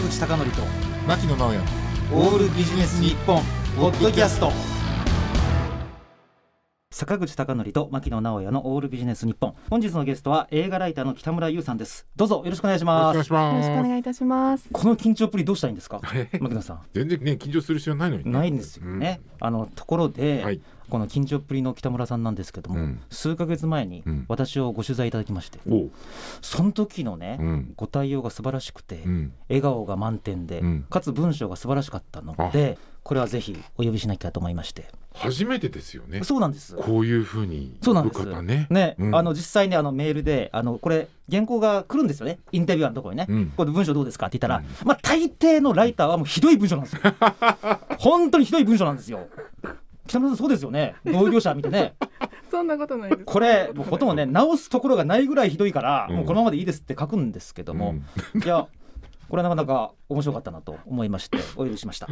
坂口孝則と牧野直哉。オールビジネス日本ポッドキャスト。坂口孝則と牧野直哉のオールビジネス日本。本日のゲストは映画ライターの北村優さんです。どうぞよろしくお願いしよます。ろしくお願いしよろしくお願いいたします。この緊張っぷりどうしたらいいんですか？牧野さん。全然ね緊張する必要ないのにね。ないんですよね、あのところで、はいこの緊張っぷりの北村さんなんですけども、うん。数ヶ月前にうん。私をご取材いただきまして、う。んその時のね、うん。ご対応が素晴らしくて、うん。笑顔が満点で、うん。かつ文章が素晴らしかったのでこれはぜひお呼びしなきゃと思いまして。初めてですよね。そうなんです。こういう風に呼そうなんです。ね。ね、うん。あの実際にあのメールであのこれ原稿が来るんですよね。インタビュアーのところにね、うん。これ文章どうですかって言ったら、うん。まあ大抵のライターはもうひどい文章なんですよ。本当にひどい文章なんですよ北村さんそうですよね。同業者見てね。そんなことないです。これもうほとんどね直すところがないぐらいひどいから、うん。もうこのままでいいですって書くんですけども、いやこれはなかなか面白かったなと思いましてお呼びしました。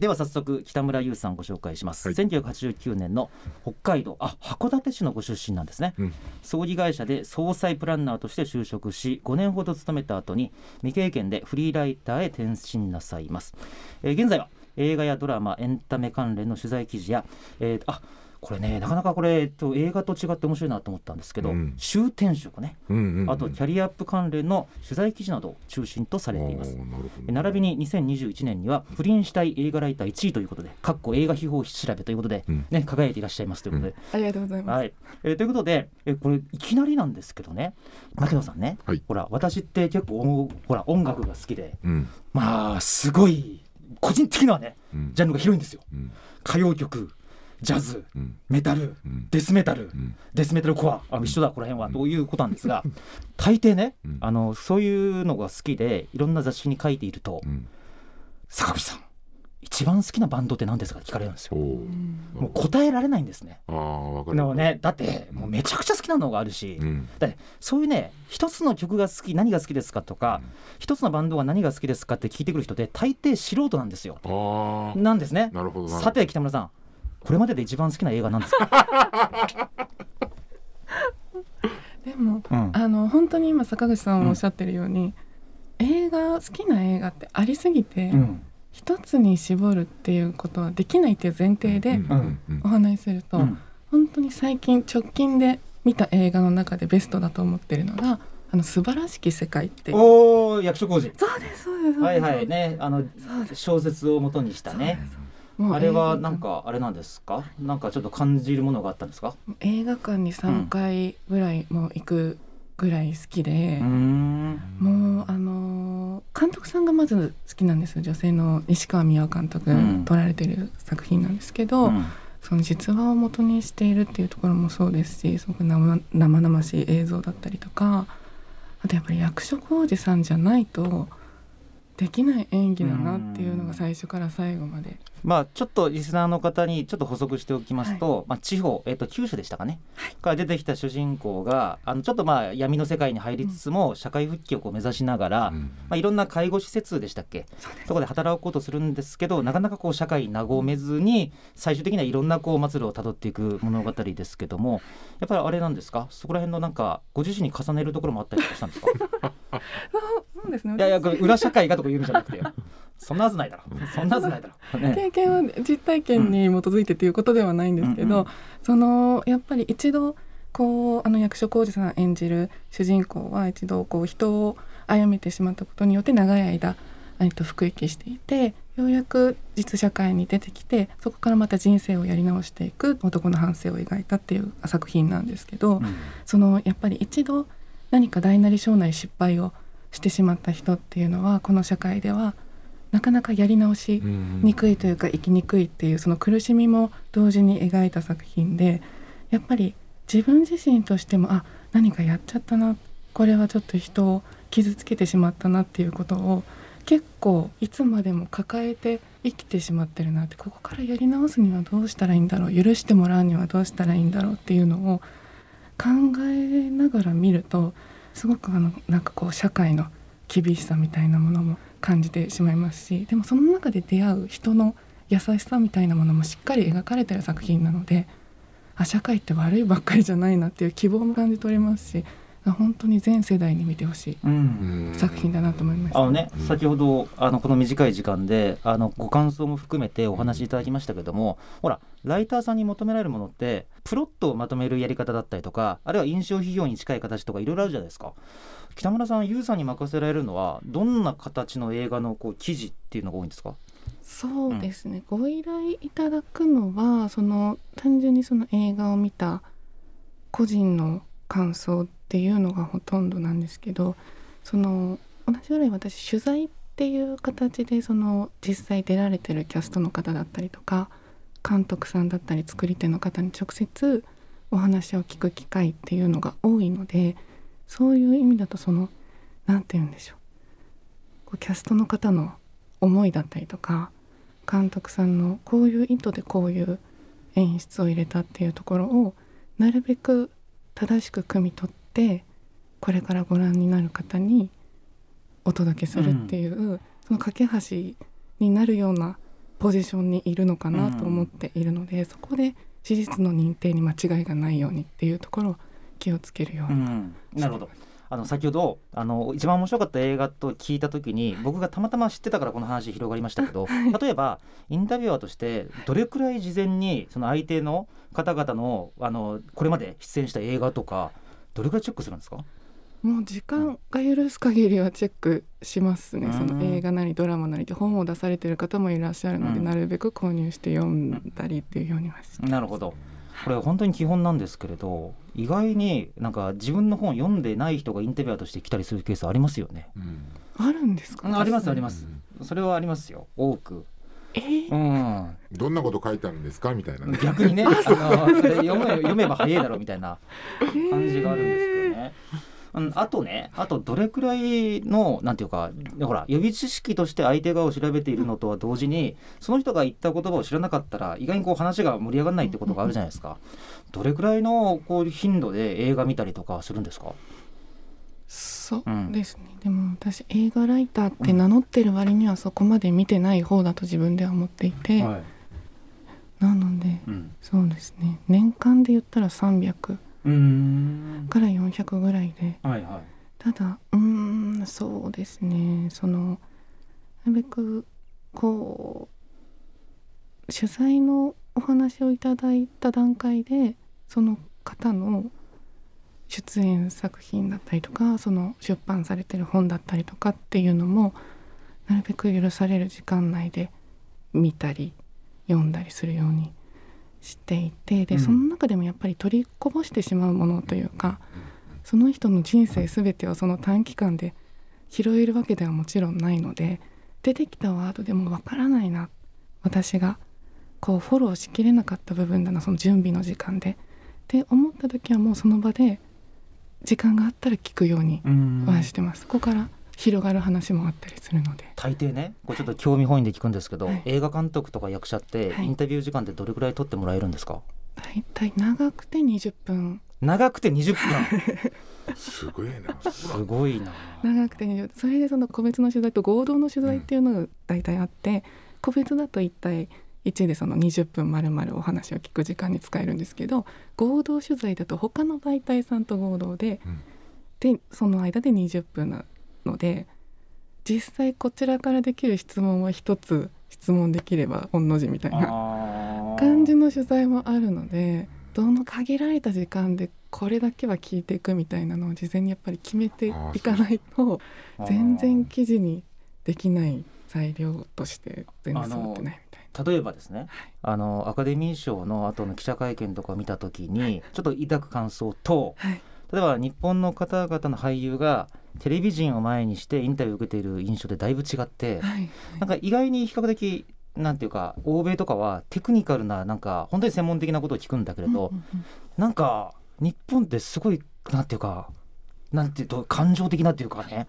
では早速北村優さんをご紹介します、はい。1989年の北海道あ函館市のご出身なんですね、うん。葬儀会社で総裁プランナーとして就職し5年ほど勤めた後に未経験でフリーライターへ転身なさいます、えー現在は映画やドラマエンタメ関連の取材記事や、えーあこれねなかなかこれ、えっと、映画と違って面白いなと思ったんですけど、うん。終転職ね。うんうんうん。あとキャリアアップ関連の取材記事などを中心とされています。おーなるほど並びに2021年には不倫したい映画ライター1位ということで、かっこ映画秘宝調べということで、うん。ね、輝いていらっしゃいますということで。ありがとうございます。はい。えーということで、えーこれいきなりなんですけどね牧野さんね、はい。ほら私って結構ほら音楽が好きでうん。まあすごい個人的にはねうん。ジャンルが広いんですよ。うん。歌謡曲ジャズうん。メタルうん。デスメタル。うん。デスメタルコア。あ一緒だこの辺は。ということなんですが大抵ねうん。あのそういうのが好きでいろんな雑誌に書いているとうん。坂口さん一番好きなバンドって何ですかって聞かれるんですよ。もう答えられないんですね。ああわかでる。もねだってもうめちゃくちゃ好きなのがあるし、うん。だってそういうね一つの曲が好き何が好きですかとか、一つのバンドが何が好きですかって聞いてくる人で大抵素人なんですよ。ああなんですね。なるほどさて北村さんこれまでで一番好きな映画なんですか、でもうん。あの本当に今坂口さんおっしゃってるように、映画好きな映画ってありすぎて、うん一つに絞るっていうことはできないっていう前提でお話しすると、うん。本当に最近直近で見た映画の中でベストだと思ってるのが「あの素晴らしき世界」っていう。おお役所広司。そうですそうです。そうですはいはいね。あの小説を元にしたね。あれはなんかあれなんですか？なんかちょっと感じるものがあったんですか？映画館に3回ぐらいもう行くぐらい好きでもうあのー監督さんがまず好きなんです女性の西川美和監督うん。撮られてる作品なんですけど、うん。その実話を元にしているっていうところもそうですしすごく生生々しい映像だったりとかあとやっぱり役所広司さんじゃないとできない演技だなっていうのが最初から最後までまあちょっとリスナーの方にちょっと補足しておきますと、まあ地方、えっと九州でしたかね、から出てきた主人公があのちょっとまあ闇の世界に入りつつも社会復帰をこう目指しながら、うん。まあいろんな介護施設でしたっけ？そこで働こうとするんですけどなかなかこう社会に和めずに最終的にはいろんなこう末路をたどっていく物語ですけどもやっぱりあれなんですか？そこら辺のなんかご自身に重ねるところもあったりとかしたんですか？そうですね。いやいや裏社会がとか言うんじゃなくてそんなはずないだろ。そんなはずないだろ、ね、経験は実体験に基づいてということではないんですけど、うん。うんそのやっぱり一度こうあの役所広司さん演じる主人公は一度こう人を殺めてしまったことによって長い間、えっと、服役していてようやく実社会に出てきてそこからまた人生をやり直していく男の反省を描いたっていう作品なんですけど、うん。そのやっぱり一度何か大なり小なり失敗をしてしまった人っていうのはこの社会ではなかなかやり直しうん。にくいというか生きにくいっていうその苦しみも同時に描いた作品でやっぱり自分自身としてもあ何かやっちゃったなこれはちょっと人を傷つけてしまったなっていうことを結構いつまでも抱えて生きてしまってるなってここからやり直すにはどうしたらいいんだろう許してもらうにはどうしたらいいんだろうっていうのを考えながら見るとすごくあのなんかこう社会の厳しさみたいなものも感じてしまいますしでもその中で出会う人の優しさみたいなものもしっかり描かれてる作品なのであ社会って悪いばっかりじゃないなっていう希望も感じ取れますし本当に全世代に見てほしいうん。作品だなと思いました。あのね、うん。先ほどあのこの短い時間であのご感想も含めてお話しいただきましたけども、ほらライターさんに求められるものってプロットをまとめるやり方だったりとかあるいは印象批評に近い形とかいろいろあるじゃないですか。北村さん YOU さんに任せられるのはどんな形の映画のこう記事っていうのが多いんですか？そうですね、ご依頼いただくのはその単純にその映画を見た個人の感想っていうのがほとんどなんですけどその同じぐらい私取材っていう形でその実際出られてるキャストの方だったりとか監督さんだったり作り手の方に直接お話を聞く機会っていうのが多いのでそういう意味だとその何て言うんでしょう。こうキャストの方の思いだったりとか監督さんのこういう意図でこういう演出を入れたっていうところをなるべく正しく汲み取ってこれからご覧になる方にお届けするっていう、その架け橋になるようなポジションにいるのかなと思っているので、そこで事実の認定に間違いがないようにっていうところを気をつけるように、ん、なるほど。あの先ほどあの一番面白かった映画と聞いた時に僕がたまたま知ってたからこの話広がりましたけど 例えばインタビュアーとしてどれくらい事前にその相手の方々のあのこれまで出演した映画とかどれくらいチェックするんですか？もう時間が許す限りはチェックしますね、うん。その映画なりドラマなりで本を出されてる方もいらっしゃるので、うん。なるべく購入して読んだりっていうようにはしてなるほど。これ本当に基本なんですけれど意外になんか自分の本読んでない人がインタビュアーとして来たりするケースありますよね。うん。あるんですか、ありますあります。それはありますよ。多く。えー？うんどんなこと書いてあるんですか？みたいなね。逆にね 読め 読めば早いだろうみたいな感じがあるんですけどね。うん、あとねあとどれくらいのなんていうかほら予備知識として相手側を調べているのとは同時にその人が言った言葉を知らなかったら意外にこう話が盛り上がらないってことがあるじゃないですか。どれくらいのこう頻度で映画見たりとかするんですか？そううんですね、でも私映画ライターって名乗ってる割にはそこまで見てない方だと自分では思っていて、はい。なのでうん。そうですね。年間で言ったら300うーん。から400ぐらいで。はいはい。ただうーんそうですね。そのなるべくこう取材のお話をいただいた段階でその方の出演作品だったりとかその出版されてる本だったりとかっていうのもなるべく許される時間内で見たり読んだりするようにしていてで、うん。その中でもやっぱり取りこぼしてしまうものというかその人の人生全てをその短期間で拾えるわけではもちろんないので出てきたワードでもわからないな私がこうフォローしきれなかった部分だなその準備の時間で。って思った時はもうその場で時間があったら聞くようにうん。はしてます、そこから広がる話もあったりするので。大抵ねこれちょっと興味本位で聞くんですけど、はい。映画監督とか役者ってはい。インタビュー時間ってどれくらい取ってもらえるんですか、大体長くて20分。長くて20分。すごいな。すごいな。長くて20分。それでその個別の取材と合同の取材っていうのが大体あって、個別だと1対1でその20分まるまるお話を聞く時間に使えるんですけど合同取材だと他の媒体さんと合同で、うん。でその間で20分なので実際こちらからできる質問は一つ質問できれば御の字みたいな感じの取材もあるのでどの限られた時間でこれだけは聞いていくみたいなのを事前にやっぱり決めていかないと全然記事にできない材料として全然揃ってない例えばですね、あのアカデミー賞の後の記者会見とかを見た時にちょっと抱く感想と例えば日本の方々の俳優がテレビ人を前にしてインタビューを受けている印象でだいぶ違ってはい。なんか意外に比較的なんていうか欧米とかはテクニカルななんか本当に専門的なことを聞くんだけれど、なんか日本ってすごいなんていうかなんていうと感情的なっていうかね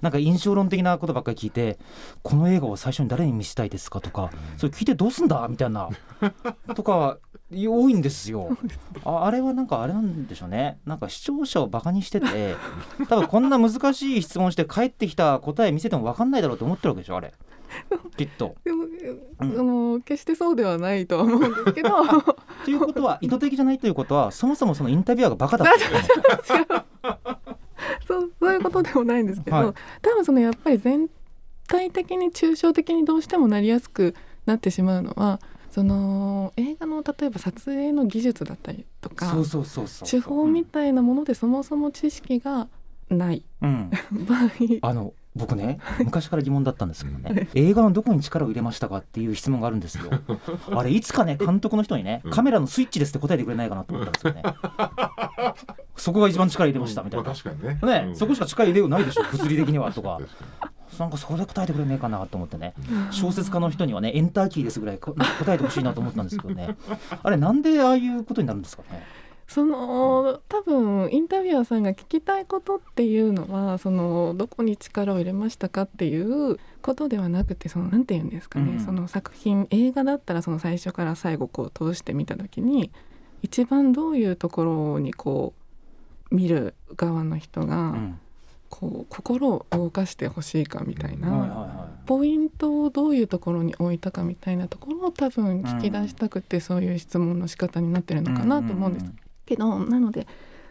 なんか印象論的なことばっかり聞いてこの映画を最初に誰に見せたいですかとかそれ聞いてどうすんだみたいな とか多いんですよ。ああれはなんかあれなんでしょうね。なんか視聴者をバカにしてて多分こんな難しい質問して帰ってきた答え見せても分かんないだろうと思ってるわけでしょあれ。きっと。でも、うん。あの決してそうではないとは思うんですけど。ということは意図的じゃないということはそもそもそのインタビュアーがバカだってことね いうことでもないんですけど、はい。多分そのやっぱり全体的に抽象的にどうしてもなりやすくなってしまうのはその映画の例えば撮影の技術だったりとか手法みたいなものでそもそも知識がないうん。場合。あの僕ね昔から疑問だったんですけどね映画のどこに力を入れましたかっていう質問があるんですよ。あれいつかね監督の人にねうん。カメラのスイッチですって答えてくれないかなと思ったんですよね。そこが一番力入れましたみたいまなね。そこしか力入れようないでしょ物理的にはとか。なんかそこで答えてくれねえかなと思ってね。小説家の人にはねエンターキーですぐらいこ答えてほしいなと思ったんですけどね。あれなんでああいうことになるんですかね？その多分インタビュアーさんが聞きたいことっていうのはそのどこに力を入れましたかっていうことではなくてそのなんて言うんですかね、うん。その作品映画だったらその最初から最後こう通してみた時に一番どういうところにこう見る側の人うがん。こう心を動かしてほしいかみたいな。ポイントをどういうところに置いたかみたいなところを多分聞き出したくて、そういう質問の仕方になってるいのかなと思うんですけど、なので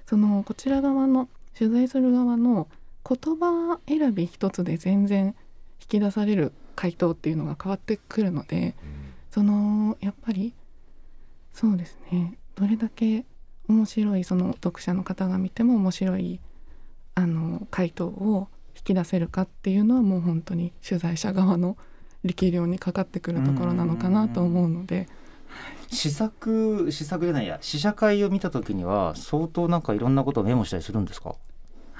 そのこちら側の取材する側の言葉選び一つで全然引き出される回答っていうのが変わってくるのでにそのやっぱりそうですねどれだけ面白いその読者の方が見ても面白いあの回答を引き出せるかっていうのはもう本当に取材者側の力量にかかってくるところなのかなと思うので。試作試作じゃないや試写会を見た時には相当なんかいろんなことをメモしたりするんですか？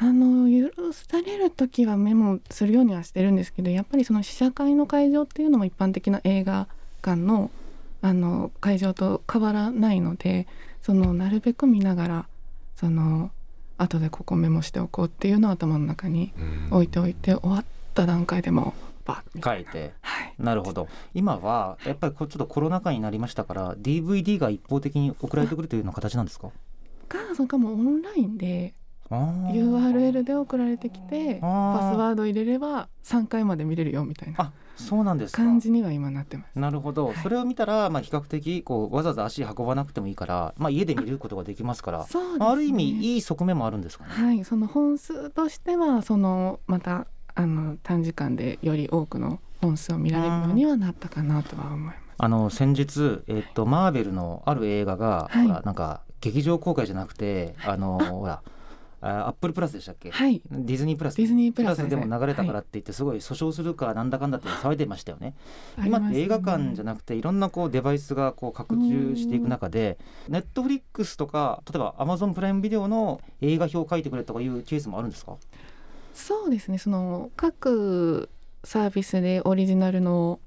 あの許される時はメモするようにはしてるんですけどやっぱりその試写会の会場っていうのも一般的な映画館のあの会場と変わらないのでそのなるべく見ながらその後でここメモしておこうっていうのを頭の中にうん。置いておいて終わった段階でも書いて。はい。なるほど。今はやっぱりちょっとコロナ禍になりましたから DVD が一方的に送られてくるというような形なんですか？かそれかもうオンラインで URL で送られてきてパスワード入れれば3回まで見れるよみたいなあそうなんですか。感じには今なってます。なるほど、はい。それを見たら、まあ、比較的こうわざわざ足運ばなくてもいいから、まあ、家で見ることができますから、そうですね。まあある意味いい側面もあるんですかね？はい、その本数としてはそのまたあの短時間でより多くの本数を見られるようにはなったかなとは思います。あの先日、えっと、マーベルのある映画が、はい。なんか劇場公開じゃなくてあのほらあアップルプラスでしたっけ、はい、ディズニープラス。ディズニープラスで。も流れたからはって言ってすごい訴訟するかなんだかんだって騒いでましたよね。い。今って映画館じゃななくていろんなこうデバイスがこう拡充していく中でネットフリックスとか例えばアマゾンプライムビデオの映画表を書いてくれとかいうケースもあるんですか？そうですね。その各サービスでオリジナルの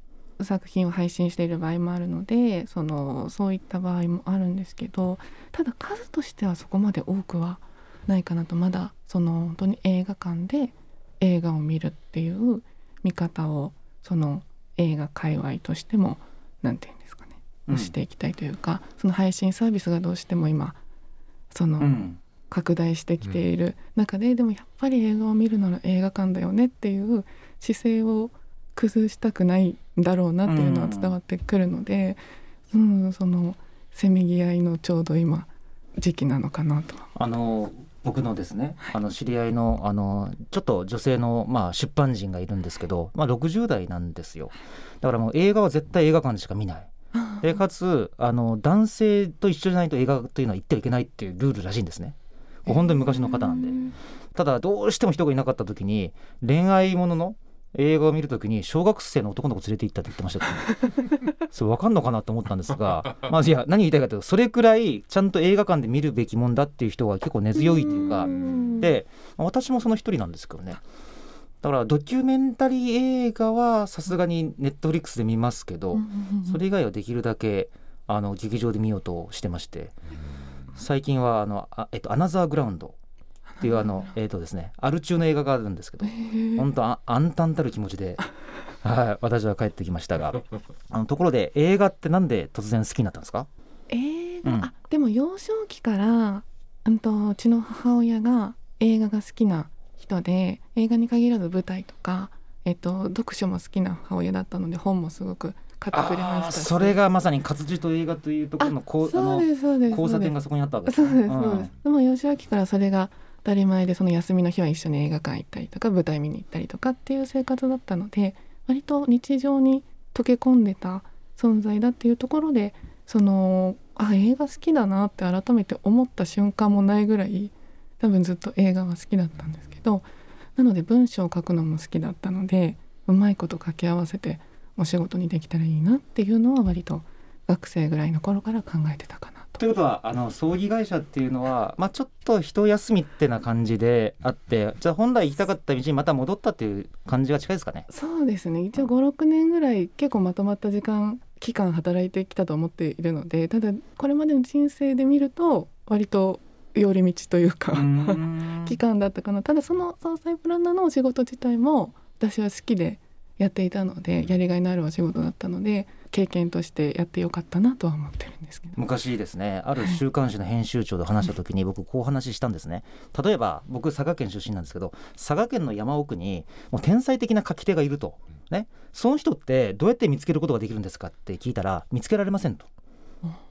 作品を配信している場合もあるのでそのそういった場合もあるんですけどただ数としてはそこまで多くはないかなとまだその本当に映画館で映画を見るっていう見方をその映画界隈としても何て言うんですかね、うん。していきたいというかその配信サービスがどうしても今その、うん拡大してきている中で、でもやっぱり映画を見るなら映画館だよねっていう姿勢を崩したくないんだろうなっていうのは伝わってくるので、うんそのせめぎ合いのちょうど今時期なのかなと。あの僕のですねあの知り合いのあのちょっと女性の、まあ、出版人がいるんですけど、まあ、60代なんですよ。だからもう映画は絶対映画館でしか見ない。でかつあの男性と一緒じゃないと映画というのは行ってはいけないっていうルールらしいんですね本当に昔の方なんで。ただどうしても人がいなかった時に恋愛ものの映画を見るときに小学生の男の子連れて行ったって言ってましたけど、ね、それ分かんのかなと思ったんですがまあいや何言いたいかというとそれくらいちゃんと映画館で見るべきもんだっていう人が結構根強いというか。でまあ私もその一人なんですけどね。だからドキュメンタリー映画はさすがにネットフリックスで見ますけど、それ以外はできるだけあの劇場で見ようとしてまして最近はあのあ、えっと、アナザーグラウンドっていうあの、えっとですね、アル中の映画があるんですけど本当あ暗淡たる気持ちで、はい、私は帰ってきましたがあのところで映画ってなんで突然好きになったんですか？映画、うん。あでも幼少期からうんとうちの母親が映画が好きな人で映画に限らず舞台とか、えっと、読書も好きな母親だったので本もすごく買ってくれましたそれがまさに活字と映画というところの交差点がそそこにあったわけうですそうですねそうです、でも幼少期からそれが当たり前でその休みの日は一緒に映画館行ったりとか舞台見に行ったりとかっていう生活だったので割と日常に溶け込んでた存在だっていうところでそのあ映画好きだなって改めて思った瞬間もないぐらい多分ずっと映画は好きだったんですけどなので文章を書くのも好きだったのでうまいこと掛け合わせてお仕事にできたらいいなっていうのは割と学生ぐらいの頃から考えてたかなと。ということはあの葬儀会社っていうのは、まあ、ちょっと一休みってな感じであってじゃあ本来行きたかった道にまた戻ったっていう感じが近いですかね？そうですね。一応56年ぐらい結構まとまった時間期間働いてきたと思っているのでただこれまでの人生で見ると割と寄り道というか 期間だったかな。ただその総裁プランナーのお仕事自体も私は好きでやっていたのでやりがいのあるお仕事だったので経験としてやってよかったなとは思ってるんですけど。昔ですねある週刊誌の編集長と話した時に僕こう話したんですね。例えば僕佐賀県出身なんですけど佐賀県の山奥にもう天才的な書き手がいると。ね。その人ってどうやって見つけることができるんですかって聞いたら見つけられませんと。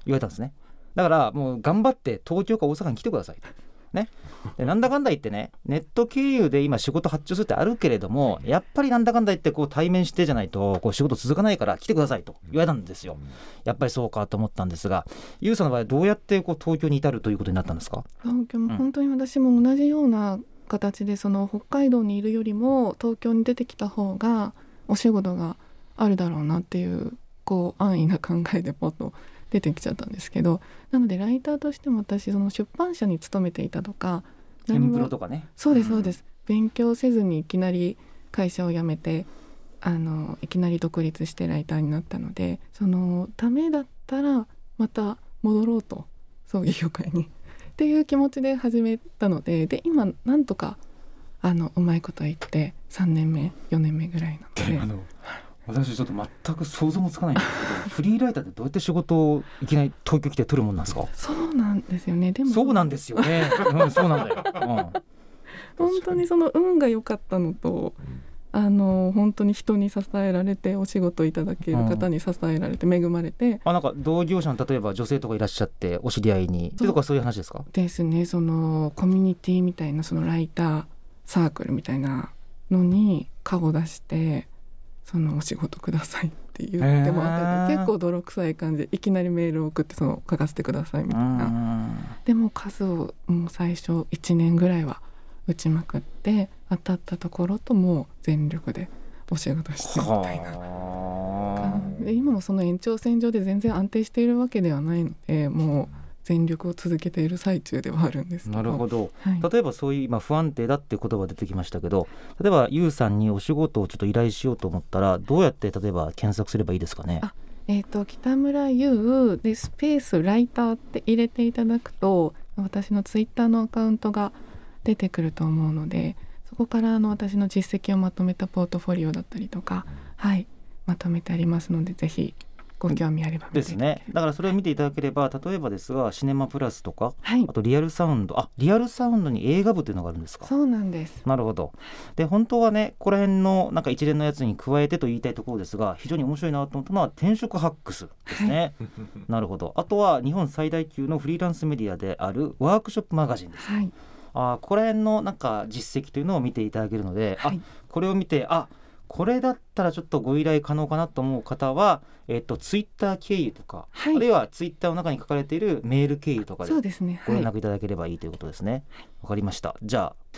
言われたんですね。だからもう頑張って東京か大阪に来てくださいね、でなんだかんだ言ってねネット経由で今仕事発注するってあるけれどもやっぱりなんだかんだ言ってこう対面してじゃないとこう仕事続かないから来てくださいと言われたんですよ。やっぱりそうかと思ったんですがゆうさんの場合どうやってこう東京に至るということになったんですか？東京も本当に私も同じような形でその北海道にいるよりも東京に出てきた方がお仕事があるだろうなっていうこう安易な考えでポッと出てきちゃったんですけどなのでライターとしても私その出版社に勤めていたとかエンプロとかね。そうですそうです、うん、勉強せずにいきなり会社を辞めてあのいきなり独立してライターになったのでそのためだったらまた戻ろうと葬儀業界に。っていう気持ちで始めたのでで今なんとかあのうまいこと言って3年目4年目ぐらいなので。私ちょっと全く想像もつかないんですけどフリーライターってどうやって仕事をいきなり東京来て取るもんなんですか？そうなんですよね。でも。そうなんですよね、うん、そうなんだよ、うん、本当にその運が良かったのと、あの本当に人に支えられてお仕事いただける方に支えられて恵まれて、うん、あなんか同業者の例えば女性とかいらっしゃってお知り合いに。とかそういう話ですか？ですね。そのコミュニティみたいなそのライターサークルみたいなのに顔を出してそのお仕事くださいって言ってもらって結構泥臭い感じでいきなりメールを送ってその書かせてくださいみたいな。でも数をもう最初1年ぐらいは打ちまくって当たったところともう全力でお仕事してみたいな。で今もその延長線上で全然安定しているわけではないのでもう全力を続けている最中ではあるんですなるほど、はい、例えばそういう今不安定だっていう言葉出てきましたけど例えばゆうさんにお仕事をちょっと依頼しようと思ったらどうやって例えば検索すればいいですかね？えーと、北村優でスペースライターって入れていただくと私のツイッターのアカウントが出てくると思うのでそこからあの私の実績をまとめたポートフォリオだったりとか、はい、まとめてありますのでぜひご興味あればですね。だからそれを見ていただければ例えばですがシネマプラスとか、はい、あとリアルサウンド。あリアルサウンドに映画部というのがあるんですか。そうなんです。なるほど。で本当はねここら辺のなんか一連のやつに加えてと言いたいところですが非常に面白いなと思ったのは転職ハックスですね、はい、なるほど。あとは日本最大級のフリーランスメディアであるワークショップマガジンです、はい、あここら辺のなんか実績というのを見ていただけるので、はい、あこれを見てあこれだったらちょっとご依頼可能かなと思う方は、えっと、ツイッター経由とか、はい、あるいはツイッターの中に書かれているメール経由とかでご連絡いただければいいということですね。わ、はい、かりました。じゃあ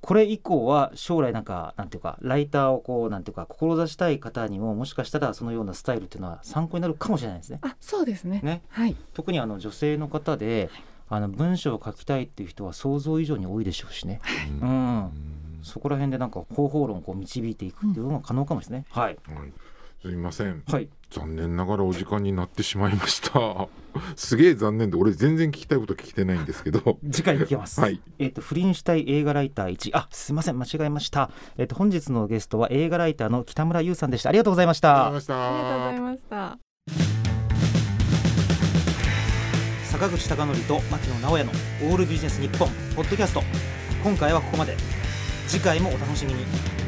これ以降は将来なんかなんていうかライターをこうなんていうか志したい方にももしかしたらそのようなスタイルっていうのは参考になるかもしれないですね。あそうですね。ねはい、特にあの女性の方で、あの文章を書きたいっていう人は想像以上に多いでしょうしね。うんそこら辺でなんか方法論をこう導いていくっていうのが可能かもしれない、うん、はい、はい、すみません、はい、残念ながらお時間になってしまいました。すげえ残念で俺全然聞きたいこと聞いてないんですけど。次回聞きます、はい、えっ、ー、と不倫したい映画ライター1あすみません。間違えました。えっ、ー、と本日のゲストは映画ライターの北村優さんでした。ありがとうございました。ありがとうございました。坂口孝則と牧野直哉のオールビジネス日本ポッドキャスト。今回はここまで次回もお楽しみに。